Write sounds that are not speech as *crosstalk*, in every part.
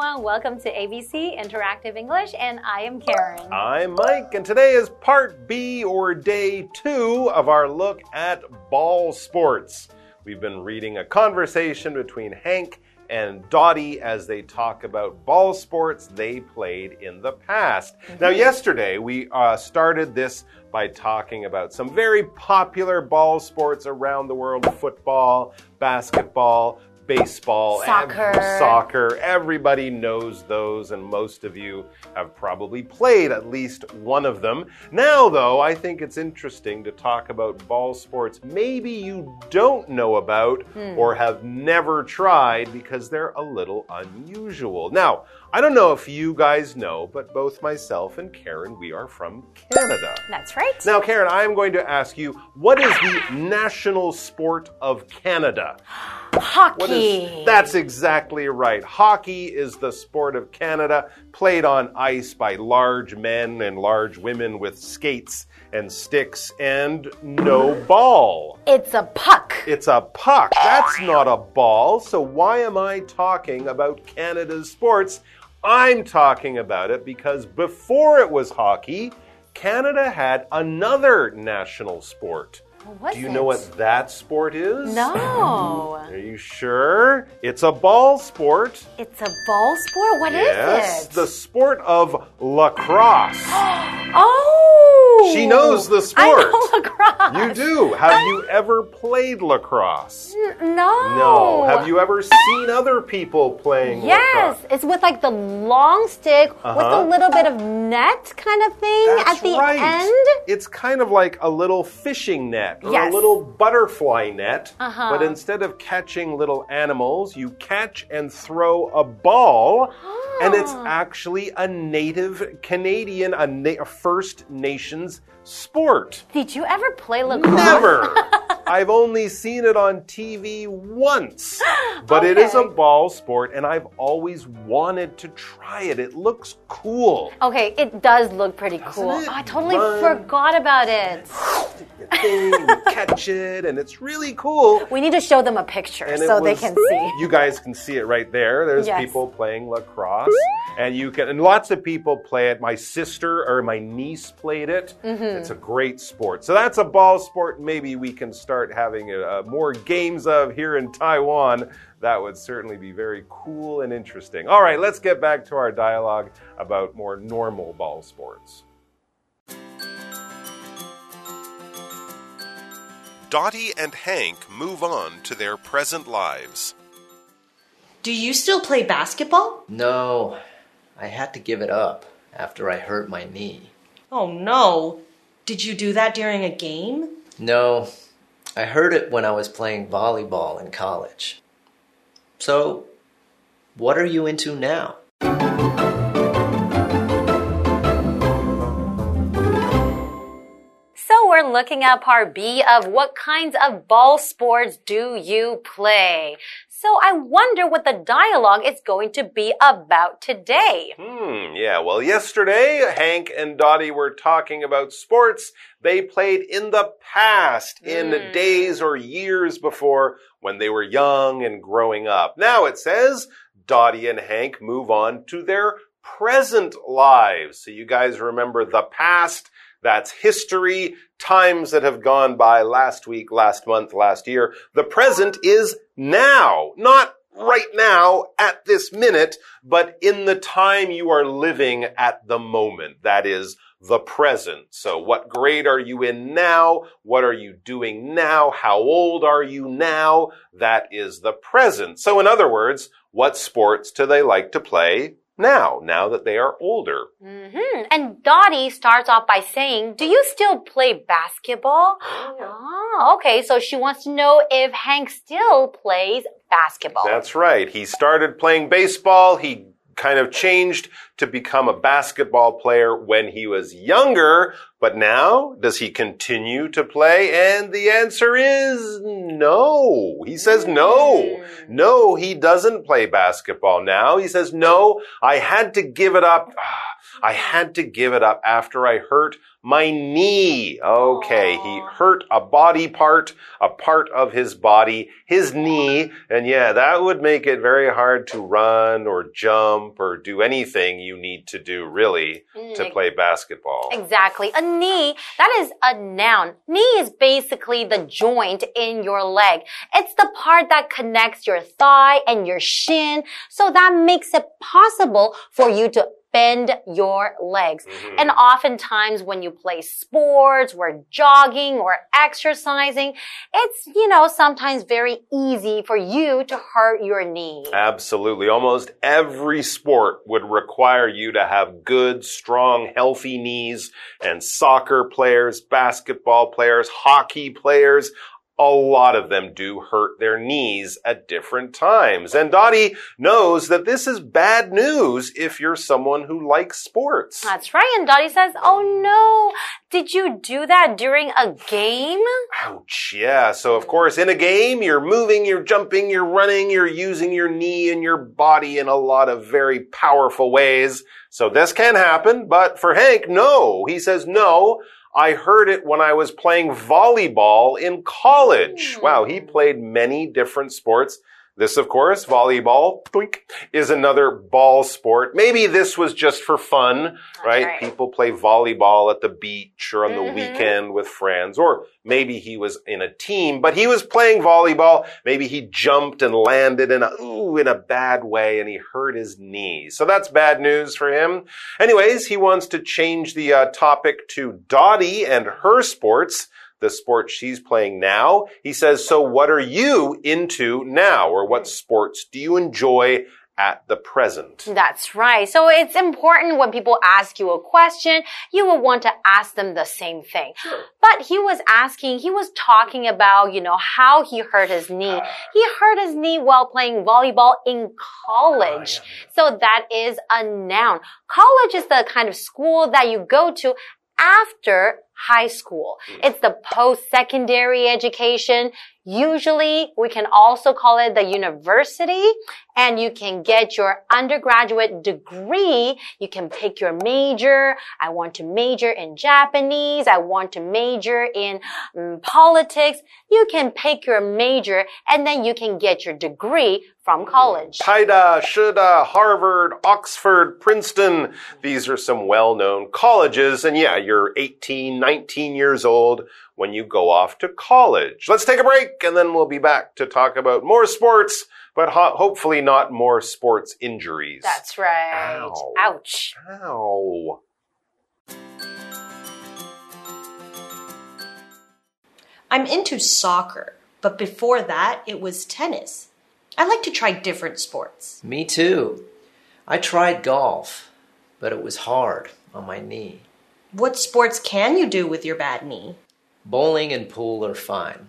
Welcome to ABC Interactive English, and I am Karen. I'm Mike, and today is part B or day two of our look at ball sports. We've been reading a conversation between Hank and Dottie as they talk about ball sports they played in the past. Mm -hmm. Now, yesterday we uh, started this by talking about some very popular ball sports around the world football, basketball, baseball, soccer. soccer. Everybody knows those, and most of you have probably played at least one of them. Now, though, I think it's interesting to talk about ball sports maybe you don't know about hmm. or have never tried because they're a little unusual. Now, I don't know if you guys know, but both myself and Karen, we are from Canada. That's right. Now, Karen, I am going to ask you what is the national sport of Canada? *gasps* *gasps* Hockey. that's exactly right. Hockey is the sport of Canada, played on ice by large men and large women with skates and sticks and no ball. It's a puck. It's a puck. That's not a ball. So why am I talking about Canada's sports? I'm talking about it because before it was hockey, Canada had another national sport. Do you it? know what that sport is? No. Are you sure? It's a ball sport. It's a ball sport? What yes, is it? the sport of lacrosse. *gasps* oh! She knows the sport. I know lacrosse. You do. Have you ever played lacrosse? N no. No. Have you ever seen other people playing yes. lacrosse? Yes, it's with like the long stick uh -huh. with a uh-huh. little bit of net kind of thing That's at the right. end. It's kind of like a little fishing net or yes. a little butterfly net. Uh -huh. But instead of catching little animals, you catch and throw a ball. And it's ah. actually a native Canadian, a, na a First Nations sport. Did you ever play lacrosse? Never. *laughs* I've only seen it on TV once. *gasps* Oh, but okay. it is a ball sport, and I've always wanted to try it. It looks cool. Okay, it does look pretty Doesn't cool. Oh, I totally Run. forgot about it. Thing, catch it, and it's really cool. We need to show them a picture so was, they can see. *laughs* You guys can see it right there. There's yes. people playing lacrosse, and you can, and lots of people play it. My sister or my niece played it. Mm -hmm. It's a great sport. So that's a ball sport. Maybe we can start having uh, more games of here in Taiwan. That would certainly be very cool and interesting. All right, let's get back to our dialogue about more normal ball sports. Dottie and Hank move on to their present lives. Do you still play basketball? No, I had to give it up after I hurt my knee. Oh no. Did you do that during a game? No, I heard it when I was playing volleyball in college. So, what are you into now? Looking at part B of what kinds of ball sports do you play? So I wonder what the dialogue is going to be about today. Hmm, yeah. Well, yesterday, Hank and Dottie were talking about sports they played in the past, in mm. days or years before when they were young and growing up. Now it says Dottie and Hank move on to their present lives. So you guys remember the past. That's history, times that have gone by last week, last month, last year. The present is now, not right now at this minute, but in the time you are living at the moment. That is the present. So what grade are you in now? What are you doing now? How old are you now? That is the present. So in other words, what sports do they like to play now, now that they are older. Mm -hmm. And Dottie starts off by saying, Do you still play basketball? *gasps* oh, okay. So she wants to know if Hank still plays basketball. That's right. He started playing baseball. He kind of changed to become a basketball player when he was younger, but now does he continue to play? And the answer is no. He says no. Hmm. No, he doesn't play basketball now. He says, no, I had to give it up. I had to give it up after I hurt my knee. Okay, he hurt a body part, a part of his body, his knee. And yeah, that would make it very hard to run or jump or do anything you need to do really to play basketball. Exactly. A knee, that is a noun. Knee is basically the joint in your leg. It's the part that connects your thigh and your shin. So that makes it possible for you to bend your legs. Mhm. And oftentimes when you play sports or jogging or exercising, it's, you know, sometimes very easy for you to hurt your knee. Absolutely. Almost every sport would require you to have good, strong, healthy knees. And soccer players, basketball players, hockey players, a lot of them do hurt their knees at different times. And Dottie knows that this is bad news if you're someone who likes sports. That's right. And Dottie says, Oh no, did you do that during a game? Ouch. Yeah. So, of course, in a game, you're moving, you're jumping, you're running, you're using your knee and your body in a lot of very powerful ways. So this can happen. But for Hank, no. He says, no. I heard it when I was playing volleyball in college. Hmm. Wow. He played many different sports. This, of course, volleyball, doink, is another ball sport. Maybe this was just for fun, right? right. People play volleyball at the beach or on the Mhm. weekend with friends, or maybe he was in a team, but he was playing volleyball. Maybe he jumped and landed in a, ooh, in a bad way and he hurt his knee. So that's bad news for him. Anyways, he wants to change the uh, topic to Dottie and her sports the sport she's playing now. He says, so what are you into now? Or what sports do you enjoy at the present? That's right. So it's important when people ask you a question, you will want to ask them the same thing. Sure. But he was asking, he was talking about, you know, how he hurt his knee. He hurt his knee while playing volleyball in college. Ah, so that is a noun. College is the kind of school that you go to after high school. Mm. It's the post-secondary education. Usually we can also call it the university and you can get your undergraduate degree. You can pick your major. I want to major in Japanese. I want to major in mm, politics. You can pick your major and then you can get your degree from college. Taida, Shida, Harvard, Oxford, Princeton. These are some well-known colleges. And yeah, you're 18, 19 years old when you go off to college. Let's take a break and then we'll be back to talk about more sports, but ho hopefully not more sports injuries. That's right. Ow. Ouch. Ow. I'm into soccer, but before that, it was tennis. I like to try different sports. Me too. I tried golf, but it was hard on my knee. What sports can you do with your bad knee? Bowling and pool are fine.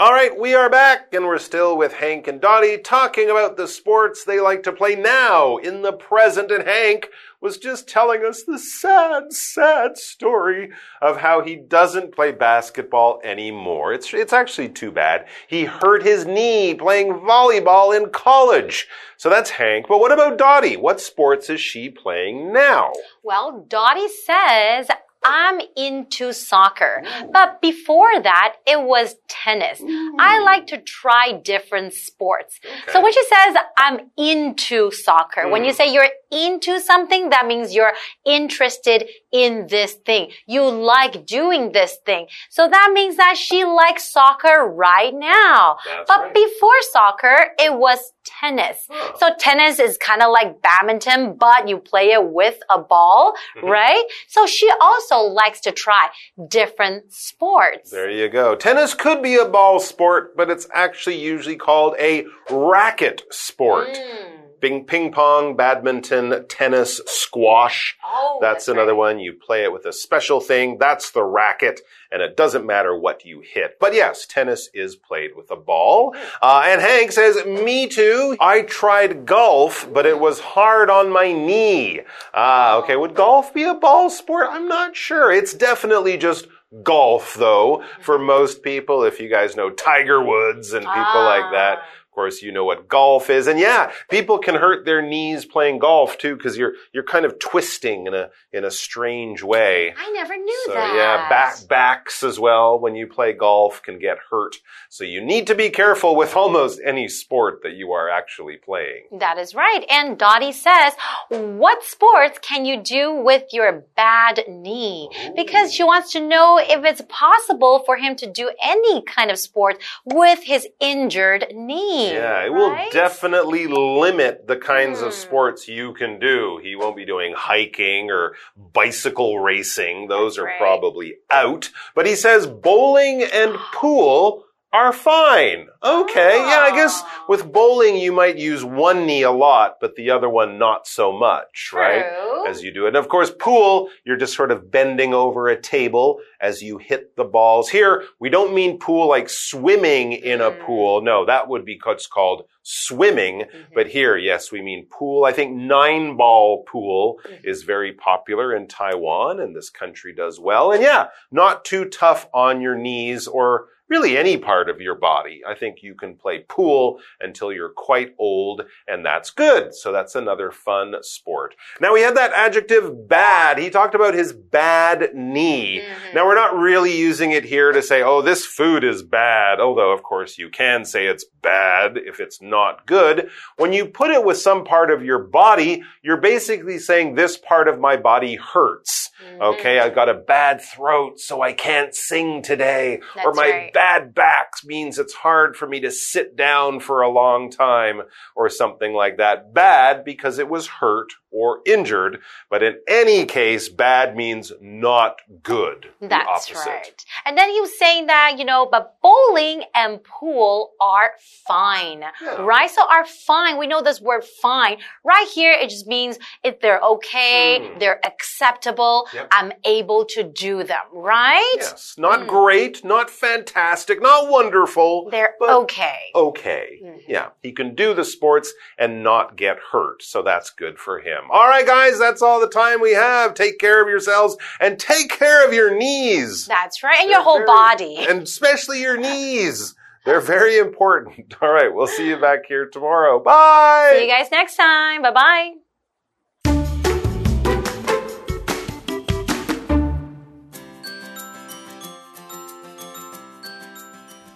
All right, we are back, and we're still with Hank and Dottie talking about the sports they like to play now in the present. And Hank was just telling us the sad, sad story of how he doesn't play basketball anymore. It's, it's actually too bad. He hurt his knee playing volleyball in college. So that's Hank. But what about Dottie? What sports is she playing now? Well, Dottie says, I'm into soccer. But before that, it was tennis. Mm. I like to try different sports. So when she says, I'm into soccer, when you mm. say you're into something, that means you're interested in this thing. You like doing this thing. So that means that she likes soccer right now. That's but right. before soccer, it was tennis. So tennis is kind of like badminton, but you play it with a ball, right? So she also likes to try different sports. There you go. Tennis could be a ball sport, but it's actually usually called a racket sport. Mm. Bing, ping pong, badminton, tennis, squash. Oh, That's, another right. one. You play it with a special thing. That's the racket. And it doesn't matter what you hit. But yes, tennis is played with a ball. Uh, and Hank says, me too. I tried golf, but it was hard on my knee. Ah, okay. Would golf be a ball sport? I'm not sure. It's definitely just golf though for most people. If you guys know Tiger Woods and people like that. Course, you know what golf is. And yeah, people can hurt their knees playing golf too because you're you're kind of twisting in a in a strange way. I never knew So that. yeah, back backs as well when you play golf can get hurt. So you need to be careful with almost any sport that you are actually playing. That is right. And Dottie says, What sports can you do with your bad knee? Because she wants to know if it's possible for him to do any kind of sport with his injured knee. Yeah, it will definitely limit the kinds of Hmm. sports you can do. He won't be doing hiking or bicycle racing. Those That's are right. probably out. But he says bowling and pool are fine. Okay. Yeah, I guess Oh. with bowling, you might use one knee a lot, but the other one not so much, right? True. As you do it. And of course, pool, you're just sort of bending over a table as you hit the balls. Here, we don't mean pool like swimming in a Mm. pool. No, that would be what's called swimming. Mhm. But here, yes, we mean pool. I think nine ball pool Mhm. is very popular in Taiwan and this country does well. And yeah, not too tough on your knees or really any part of your body. I think you can play pool until you're quite old and that's good. So that's another fun sport. Now we had that adjective bad. He talked about his bad knee. Mhm. Now we're not really using it here to say, oh, this food is bad. Although of course you can say it's bad if it's not good. When you put it with some part of your body, you're basically saying this part of my body hurts. Okay, I've got a bad throat, so I can't sing today. or my right. Bad back means it's hard for me to sit down for a long time, or something like that. Bad because it was hurt or injured, but in any case, bad means not good. That's opposite. right. And then he was saying that, you know, but bowling and pool are fine, Yeah. right? So are fine. We know this word fine. Right here, it just means if they're okay, Mm. they're acceptable, Yep. I'm able to do them, right? Yes, not Mm. great, not fantastic, not wonderful. They're okay. okay. Mhm. Yeah, he can do the sports and not get hurt. So that's good for him. All right, guys, that's all the time we have. Take care of yourselves and take care of your knees. That's right. And They're your whole very- body. *laughs* And especially your knees. They're very important. *laughs* All right, we'll see you back here tomorrow. Bye. See you guys next time. Bye bye.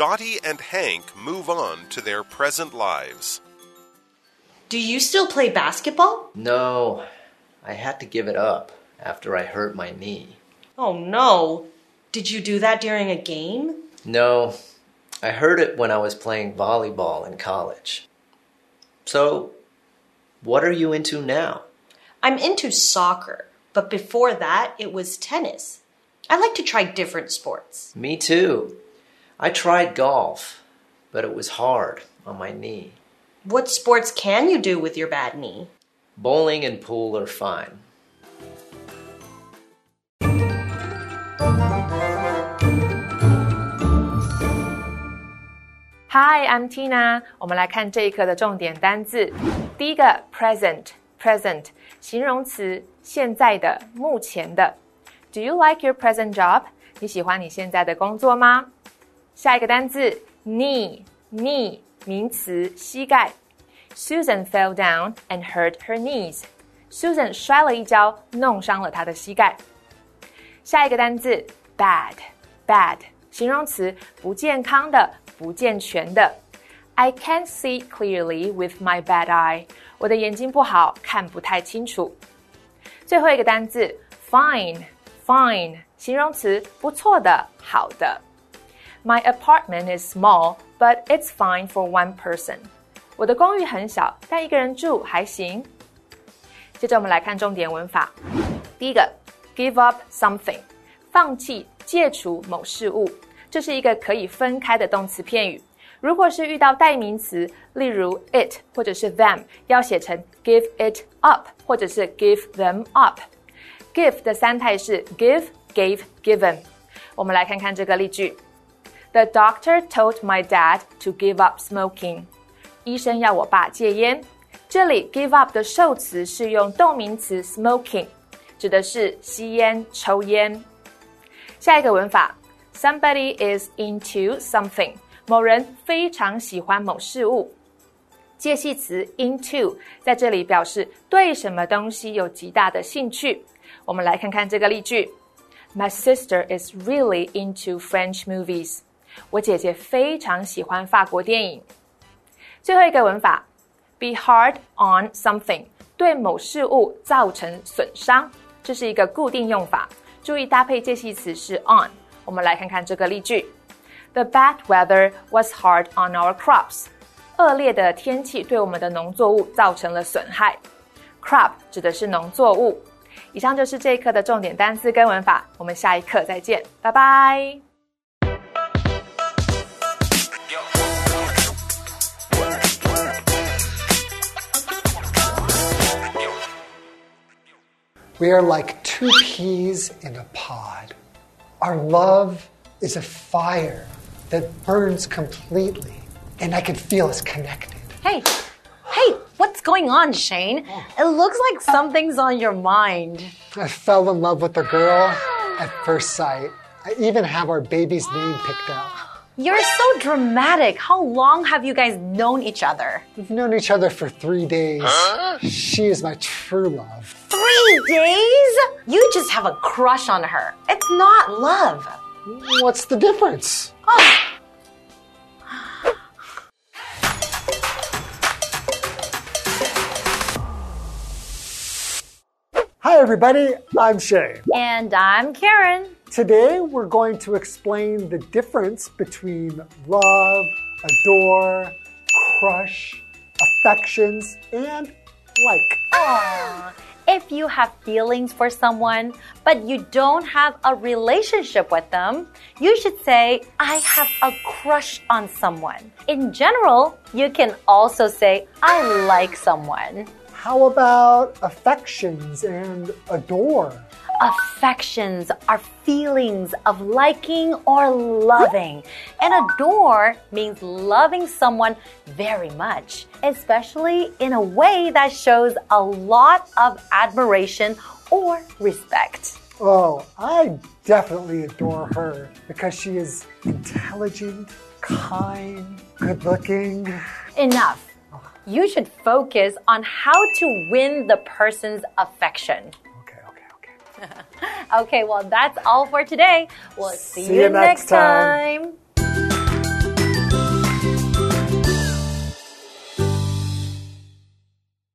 Dottie and Hank move on to their present lives. Do you still play basketball? No, I had to give it up after I hurt my knee. Oh no. Did you do that during a game? No, I hurt it when I was playing volleyball in college. So, what are you into now? I'm into soccer, but before that, it was tennis. I like to try different sports. Me too. I tried golf, but it was hard on my knee. What sports can you do with your bad knee? Bowling and pool are fine. Hi, I'm Tina。我们来看这一课的重点单字。第一个，present，present，形容词，现在的、目前的。Do you like your present job？你喜欢你现在的工作吗？ 下一个单字，knee，knee，名词，膝盖。Susan fell down and hurt her knees. Susan 摔了一跤，弄伤了她的膝盖。下一个单字，bad，bad，形容词，不健康的、不健全的。I can't see clearly with my bad eye。我的眼睛不好，看不太清楚。最后一个单字，fine，fine，形容词，不错的、好的。 My apartment is small, but it's fine for one person. 我的公寓很小，但一个人住还行。接着我们来看重点文法。第一个，give up something，放弃、戒除某事物，这是一个可以分开的动词片语。如果是遇到代名词，例如 it 或者是 them，要写成 give it up 或者是 give them up。give 的三态是 give、gave、given。我们来看看这个例句 ：The doctor told my dad to give up smoking。医生要我爸戒烟。这里 give up 的受词是用动名词 smoking，指的是吸烟、抽烟。下一个文法，somebody is into something，某人非常喜欢某事物。 介系词 into 在这里表示对什么东西有极大的兴趣。我们来看看这个例句：My sister is really into French movies。 我姐姐非常喜欢法国电影。最后一个文法，be hard on something，对某事物造成损伤，这是一个固定用法。注意搭配介系词是 on。我们来看看这个例句：The bad weather was hard on our crops。恶劣的天气对我们的农作物造成了损害。Crop 指的是农作物。以上就是这一课的重点单词跟文法，我们下一课再见，拜拜。We are like two peas in a pod. Our love is a fire that burns completely, and I can feel us connected. Hey, hey, what's going on, Shane? It looks like something's on your mind. I fell in love with a girl at first sight. I even have our baby's name picked out. You're so dramatic. How long have you guys known each other? We've known each other for three days. She is my true love. Three days? You just have a crush on her. It's not love. What's the difference? Oh. Hi, everybody. I'm Shane. And I'm Karen. Today, we're going to explain the difference between love, adore, crush, affections, and like. Aww. If you have feelings for someone, but you don't have a relationship with them, you should say, I have a crush on someone. In general, you can also say, I like someone. How about affections and adore? Affections are feelings of liking or loving. And adore means loving someone very much, especially in a way that shows a lot of admiration or respect. Oh, I definitely adore her because she is intelligent, kind, good looking. Enough. You should focus on how to win the person's affection. *laughs* Okay, well, that's all for today. We'll see, See you next time. time.